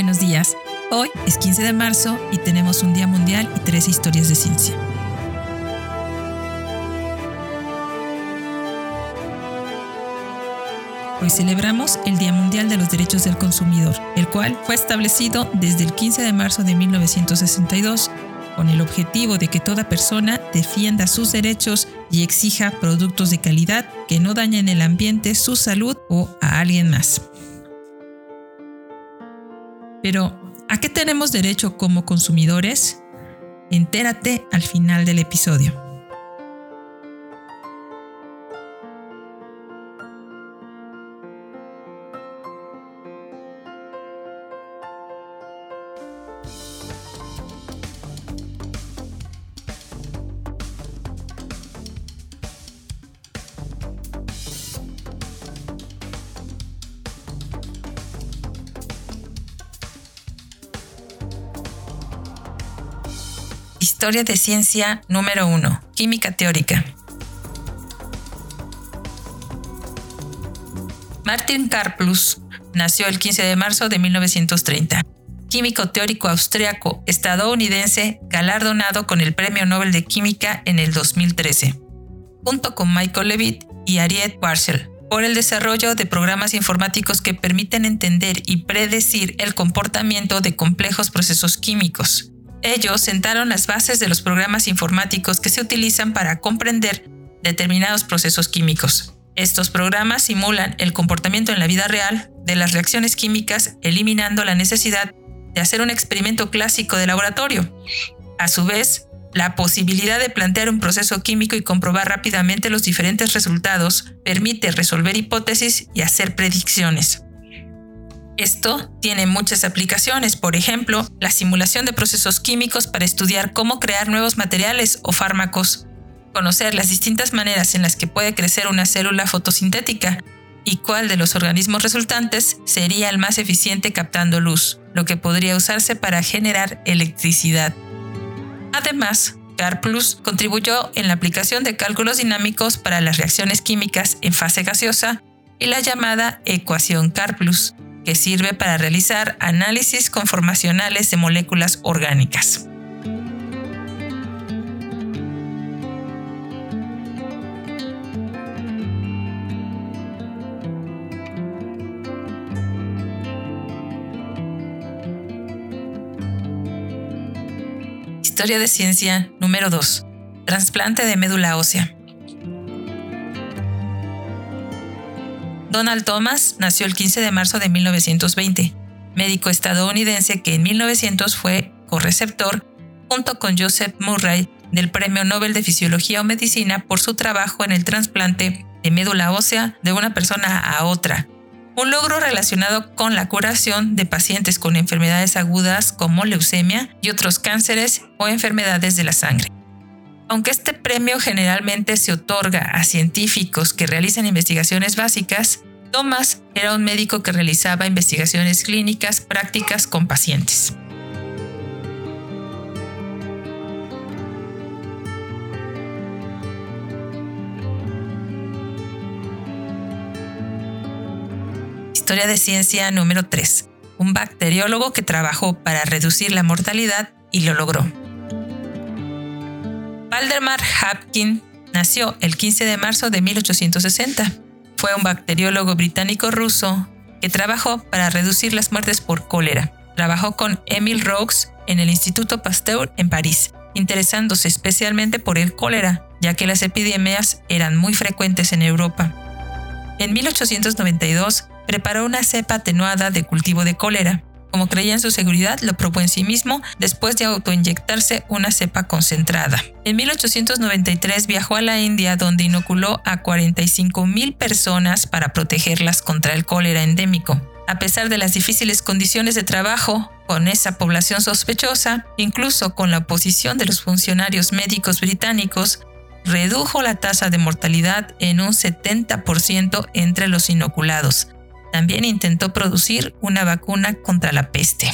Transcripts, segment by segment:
Buenos días. Hoy es 15 de marzo y tenemos un Día Mundial y tres historias de ciencia. Hoy celebramos el Día Mundial de los Derechos del Consumidor, el cual fue establecido desde el 15 de marzo de 1962 con el objetivo de que toda persona defienda sus derechos y exija productos de calidad que no dañen el ambiente, su salud o a alguien más. Pero, ¿a qué tenemos derecho como consumidores? Entérate al final del episodio. Historia de ciencia número 1. Química teórica. Martin Karplus nació el 15 de marzo de 1930. Químico teórico austriaco estadounidense galardonado con el Premio Nobel de Química en el 2013, junto con Michael Levitt y Ariette Parcel, por el desarrollo de programas informáticos que permiten entender y predecir el comportamiento de complejos procesos químicos. Ellos sentaron las bases de los programas informáticos que se utilizan para comprender determinados procesos químicos. Estos programas simulan el comportamiento en la vida real de las reacciones químicas, eliminando la necesidad de hacer un experimento clásico de laboratorio. A su vez, la posibilidad de plantear un proceso químico y comprobar rápidamente los diferentes resultados permite resolver hipótesis y hacer predicciones. Esto tiene muchas aplicaciones, por ejemplo, la simulación de procesos químicos para estudiar cómo crear nuevos materiales o fármacos, conocer las distintas maneras en las que puede crecer una célula fotosintética y cuál de los organismos resultantes sería el más eficiente captando luz, lo que podría usarse para generar electricidad. Además, CarPlus contribuyó en la aplicación de cálculos dinámicos para las reacciones químicas en fase gaseosa y la llamada ecuación CarPlus, que sirve para realizar análisis conformacionales de moléculas orgánicas. Historia de ciencia número 2. Transplante de médula ósea. Donald Thomas nació el 15 de marzo de 1920, médico estadounidense que en 1900 fue correceptor junto con Joseph Murray del Premio Nobel de Fisiología o Medicina por su trabajo en el trasplante de médula ósea de una persona a otra, un logro relacionado con la curación de pacientes con enfermedades agudas como leucemia y otros cánceres o enfermedades de la sangre. Aunque este premio generalmente se otorga a científicos que realizan investigaciones básicas, Thomas era un médico que realizaba investigaciones clínicas prácticas con pacientes. Historia de ciencia número 3. Un bacteriólogo que trabajó para reducir la mortalidad y lo logró. Valdemar Hapkin nació el 15 de marzo de 1860. Fue un bacteriólogo británico-ruso que trabajó para reducir las muertes por cólera. Trabajó con Emil Roux en el Instituto Pasteur en París, interesándose especialmente por el cólera, ya que las epidemias eran muy frecuentes en Europa. En 1892 preparó una cepa atenuada de cultivo de cólera. Como creía en su seguridad, lo probó en sí mismo después de autoinyectarse una cepa concentrada. En 1893 viajó a la India donde inoculó a 45.000 personas para protegerlas contra el cólera endémico. A pesar de las difíciles condiciones de trabajo con esa población sospechosa, incluso con la oposición de los funcionarios médicos británicos, redujo la tasa de mortalidad en un 70% entre los inoculados, también intentó producir una vacuna contra la peste.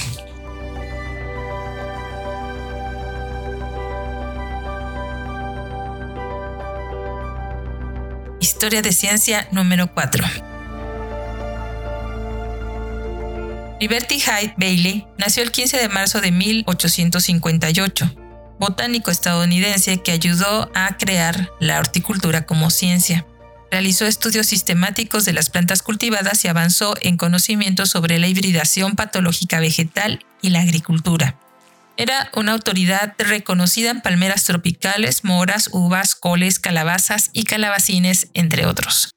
Historia de ciencia número 4. Liberty Hyde Bailey nació el 15 de marzo de 1858, botánico estadounidense que ayudó a crear la horticultura como ciencia. Realizó estudios sistemáticos de las plantas cultivadas y avanzó en conocimientos sobre la hibridación patológica vegetal y la agricultura. Era una autoridad reconocida en palmeras tropicales, moras, uvas, coles, calabazas y calabacines, entre otros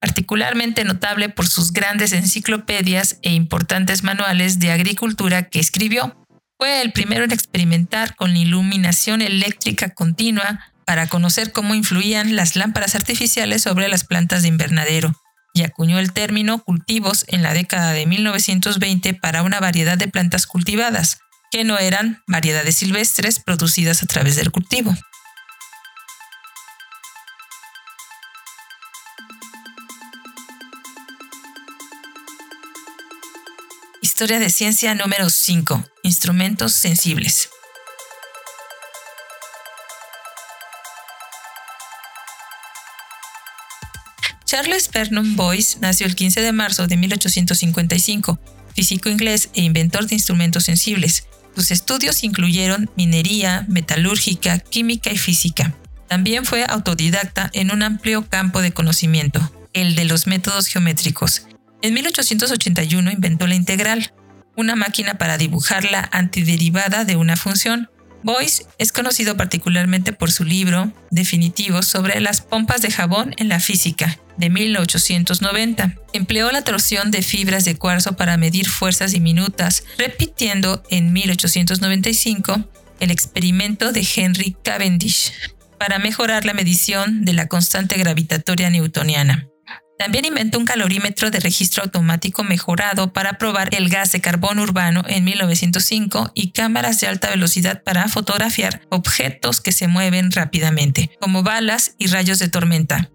particularmente notable por sus grandes enciclopedias e importantes manuales de agricultura que escribió. Fue el primero en experimentar con iluminación eléctrica continua para conocer cómo influían las lámparas artificiales sobre las plantas de invernadero, y acuñó el término cultivos en la década de 1920 para una variedad de plantas cultivadas, que no eran variedades silvestres producidas a través del cultivo. Historia de ciencia número 5. Instrumentos sensibles. Charles Vernon Boyce nació el 15 de marzo de 1855, físico inglés e inventor de instrumentos sensibles. Sus estudios incluyeron minería, metalúrgica, química y física. También fue autodidacta en un amplio campo de conocimiento, el de los métodos geométricos, en 1881 inventó la integral, una máquina para dibujar la antiderivada de una función. Boyce es conocido particularmente por su libro definitivo sobre las pompas de jabón en la física, de 1890. Empleó la torsión de fibras de cuarzo para medir fuerzas diminutas, repitiendo en 1895 el experimento de Henry Cavendish para mejorar la medición de la constante gravitatoria newtoniana. También inventó un calorímetro de registro automático mejorado para probar el gas de carbón urbano en 1905 y cámaras de alta velocidad para fotografiar objetos que se mueven rápidamente, como balas y rayos de tormenta.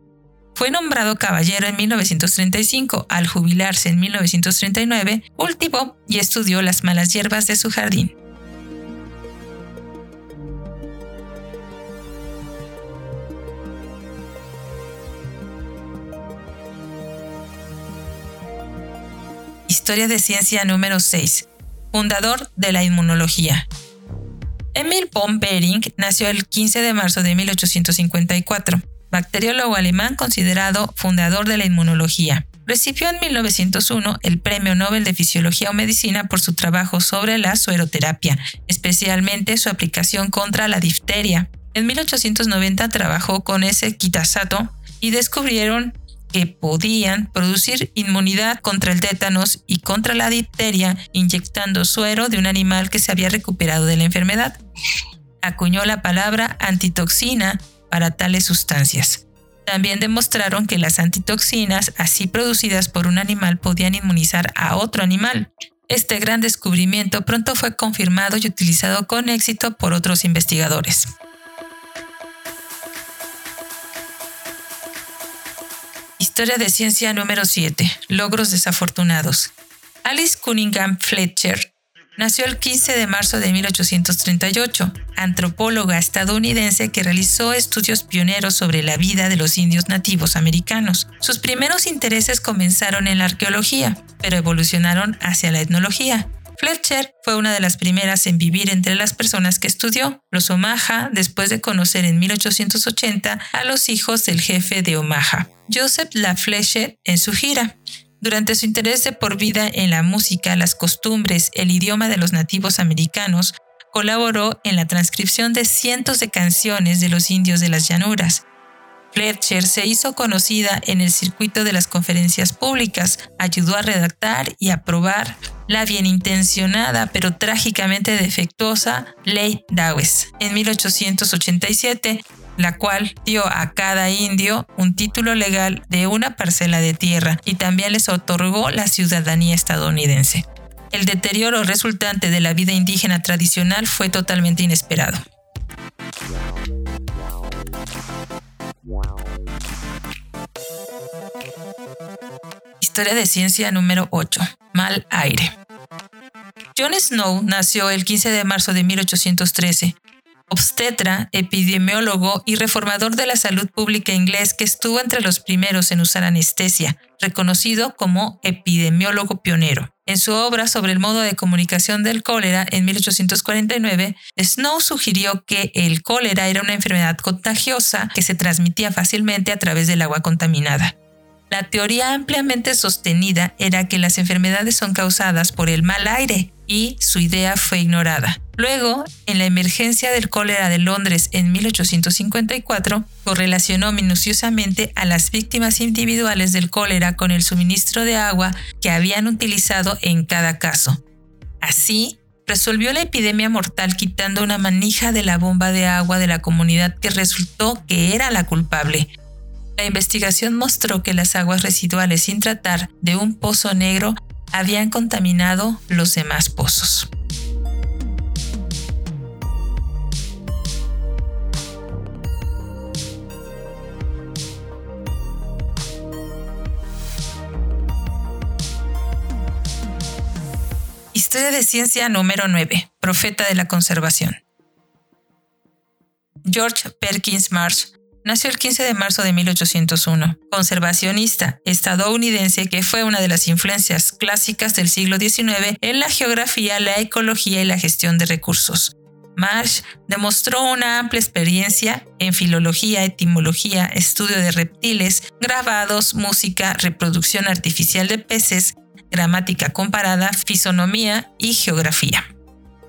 Fue nombrado caballero en 1935. Al jubilarse en 1939, cultivó y estudió las malas hierbas de su jardín. Historia de Ciencia número 6. Fundador de la inmunología. Emil von Behring nació el 15 de marzo de 1854, bacteriólogo alemán considerado fundador de la inmunología. Recibió en 1901 el Premio Nobel de Fisiología o Medicina por su trabajo sobre la sueroterapia, especialmente su aplicación contra la difteria. En 1890 trabajó con ese quitasato y descubrieron que podían producir inmunidad contra el tétanos y contra la difteria inyectando suero de un animal que se había recuperado de la enfermedad. Acuñó la palabra antitoxina para tales sustancias. También demostraron que las antitoxinas, así producidas por un animal, podían inmunizar a otro animal. Este gran descubrimiento pronto fue confirmado y utilizado con éxito por otros investigadores. Historia de ciencia número 7. Logros desafortunados. Alice Cunningham Fletcher nació el 15 de marzo de 1838, antropóloga estadounidense que realizó estudios pioneros sobre la vida de los indios nativos americanos. Sus primeros intereses comenzaron en la arqueología, pero evolucionaron hacia la etnología. Fletcher fue una de las primeras en vivir entre las personas que estudió, los Omaha, después de conocer en 1880 a los hijos del jefe de Omaha, Joseph La Fletcher, en su gira. Durante su interés por vida en la música, las costumbres, el idioma de los nativos americanos, colaboró en la transcripción de cientos de canciones de los indios de las llanuras. Fletcher se hizo conocida en el circuito de las conferencias públicas, ayudó a redactar y aprobar la bienintencionada pero trágicamente defectuosa Ley Dawes en 1887, la cual dio a cada indio un título legal de una parcela de tierra y también les otorgó la ciudadanía estadounidense. El deterioro resultante de la vida indígena tradicional fue totalmente inesperado. Historia de ciencia número 8. Mal aire. John Snow nació el 15 de marzo de 1813, obstetra, epidemiólogo y reformador de la salud pública inglés que estuvo entre los primeros en usar anestesia, reconocido como epidemiólogo pionero. En su obra sobre el modo de comunicación del cólera en 1849, Snow sugirió que el cólera era una enfermedad contagiosa que se transmitía fácilmente a través del agua contaminada. La teoría ampliamente sostenida era que las enfermedades son causadas por el mal aire y su idea fue ignorada. Luego, en la emergencia del cólera de Londres en 1854, correlacionó minuciosamente a las víctimas individuales del cólera con el suministro de agua que habían utilizado en cada caso. Así, resolvió la epidemia mortal quitando una manija de la bomba de agua de la comunidad que resultó que era la culpable. La investigación mostró que las aguas residuales sin tratar de un pozo negro habían contaminado los demás pozos. Historia de ciencia número 9. Profeta de la conservación. George Perkins Marsh nació el 15 de marzo de 1801, conservacionista estadounidense que fue una de las influencias clásicas del siglo XIX en la geografía, la ecología y la gestión de recursos. Marsh demostró una amplia experiencia en filología, etimología, estudio de reptiles, grabados, música, reproducción artificial de peces, gramática comparada, fisonomía y geografía.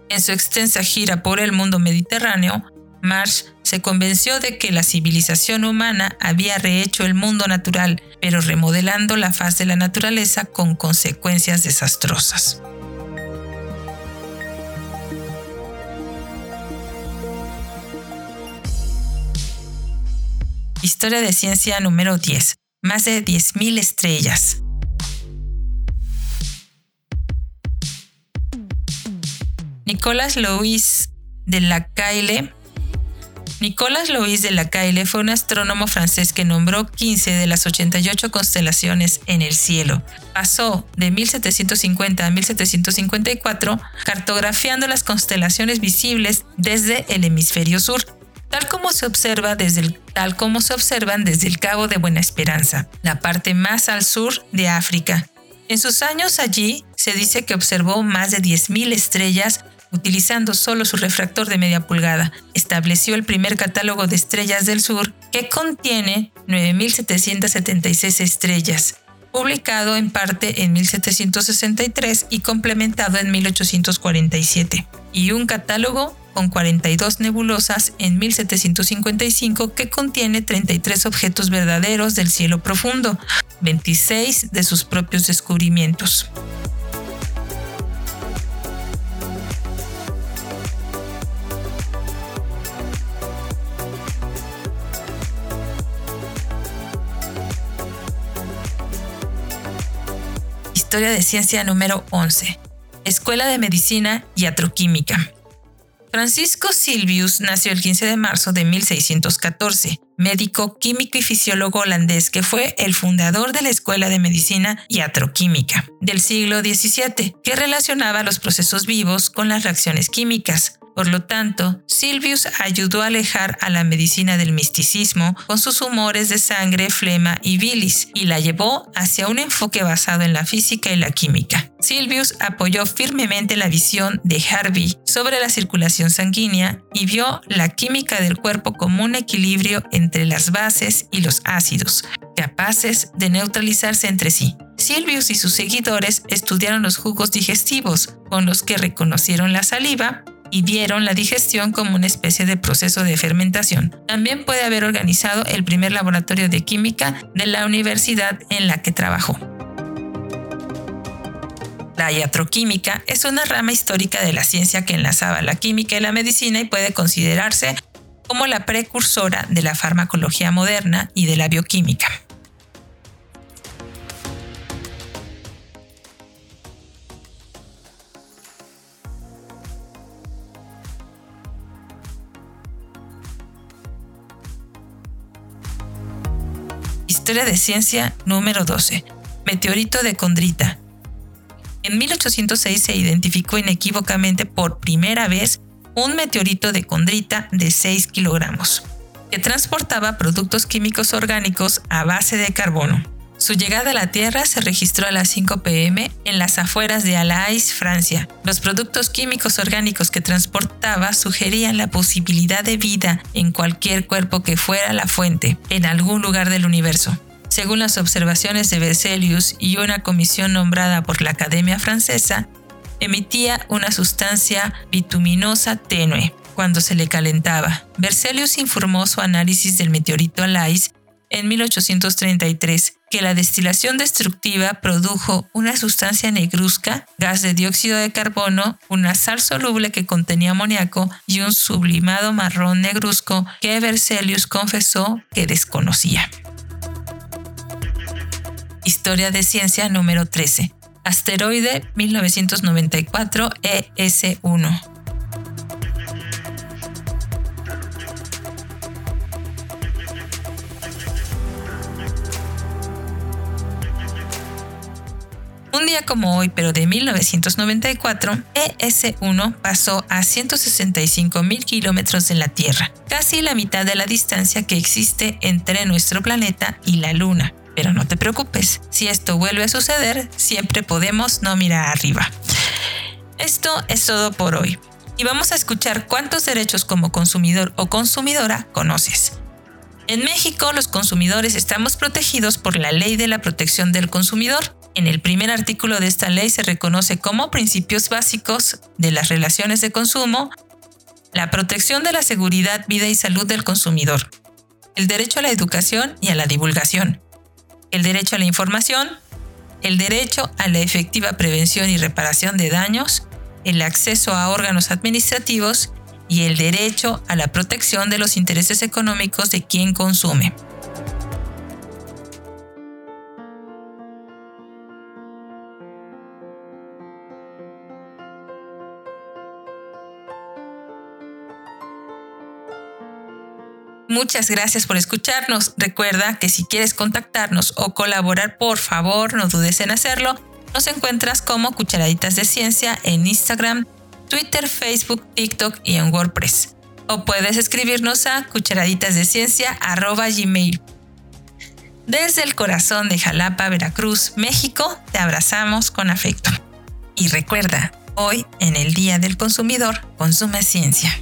En su extensa gira por el mundo mediterráneo, Marsh se convenció de que la civilización humana había rehecho el mundo natural, pero remodelando la faz de la naturaleza con consecuencias desastrosas. Historia de ciencia número 10. Más de 10.000 estrellas. Nicolas Louis de la Caille Nicolas Louis de la Caille fue un astrónomo francés que nombró 15 de las 88 constelaciones en el cielo. Pasó de 1750 a 1754 cartografiando las constelaciones visibles desde el hemisferio sur, tal como se observa observan desde el Cabo de Buena Esperanza, la parte más al sur de África. En sus años allí se dice que observó más de 10.000 estrellas utilizando solo su refractor de media pulgada. Estableció el primer catálogo de estrellas del sur que contiene 9.776 estrellas, publicado en parte en 1763 y complementado en 1847, y un catálogo con 42 nebulosas en 1755 que contiene 33 objetos verdaderos del cielo profundo, 26 de sus propios descubrimientos. Historia de Ciencia número 11. Escuela de Medicina y Atroquímica. Francisco Silvius nació el 15 de marzo de 1614, médico, químico y fisiólogo holandés que fue el fundador de la Escuela de Medicina y Atroquímica del siglo XVII, que relacionaba los procesos vivos con las reacciones químicas. Por lo tanto, Silvius ayudó a alejar a la medicina del misticismo con sus humores de sangre, flema y bilis, y la llevó hacia un enfoque basado en la física y la química. Silvius apoyó firmemente la visión de Harvey sobre la circulación sanguínea y vio la química del cuerpo como un equilibrio entre las bases y los ácidos, capaces de neutralizarse entre sí. Silvius y sus seguidores estudiaron los jugos digestivos, con los que reconocieron la saliva, y vieron la digestión como una especie de proceso de fermentación. También puede haber organizado el primer laboratorio de química de la universidad en la que trabajó. La iatroquímica es una rama histórica de la ciencia que enlazaba la química y la medicina y puede considerarse como la precursora de la farmacología moderna y de la bioquímica. Historia de ciencia número 12. Meteorito de Condrita. En 1806 se identificó inequívocamente por primera vez un meteorito de condrita de 6 kilogramos, que transportaba productos químicos orgánicos a base de carbono. Su llegada a la Tierra se registró a las 5 pm en las afueras de Alais, Francia. Los productos químicos orgánicos que transportaba sugerían la posibilidad de vida en cualquier cuerpo que fuera la fuente, en algún lugar del universo. Según las observaciones de Berzelius y una comisión nombrada por la Academia Francesa, emitía una sustancia bituminosa tenue cuando se le calentaba. Berzelius informó su análisis del meteorito Alais en 1833 que la destilación destructiva produjo una sustancia negruzca, gas de dióxido de carbono, una sal soluble que contenía amoníaco y un sublimado marrón negruzco que Berzelius confesó que desconocía. Historia de ciencia número 13. Asteroide 1994 ES1. Un día como hoy, pero de 1994, ES-1 pasó a 165 mil kilómetros de la Tierra, casi la mitad de la distancia que existe entre nuestro planeta y la Luna. Pero no te preocupes, si esto vuelve a suceder, siempre podemos no mirar arriba. Esto es todo por hoy. Y vamos a escuchar cuántos derechos como consumidor o consumidora conoces. En México, los consumidores estamos protegidos por la Ley de la Protección del Consumidor, en el primer artículo de esta ley se reconoce como principios básicos de las relaciones de consumo la protección de la seguridad, vida y salud del consumidor, el derecho a la educación y a la divulgación, el derecho a la información, el derecho a la efectiva prevención y reparación de daños, el acceso a órganos administrativos y el derecho a la protección de los intereses económicos de quien consume. Muchas gracias por escucharnos. Recuerda que si quieres contactarnos o colaborar, por favor, no dudes en hacerlo. Nos encuentras como Cucharaditas de Ciencia en Instagram, Twitter, Facebook, TikTok y en WordPress. O puedes escribirnos a cucharaditasdeciencia.gmail. Desde el corazón de Jalapa, Veracruz, México, te abrazamos con afecto. Y recuerda, hoy, en el Día del Consumidor, consume ciencia.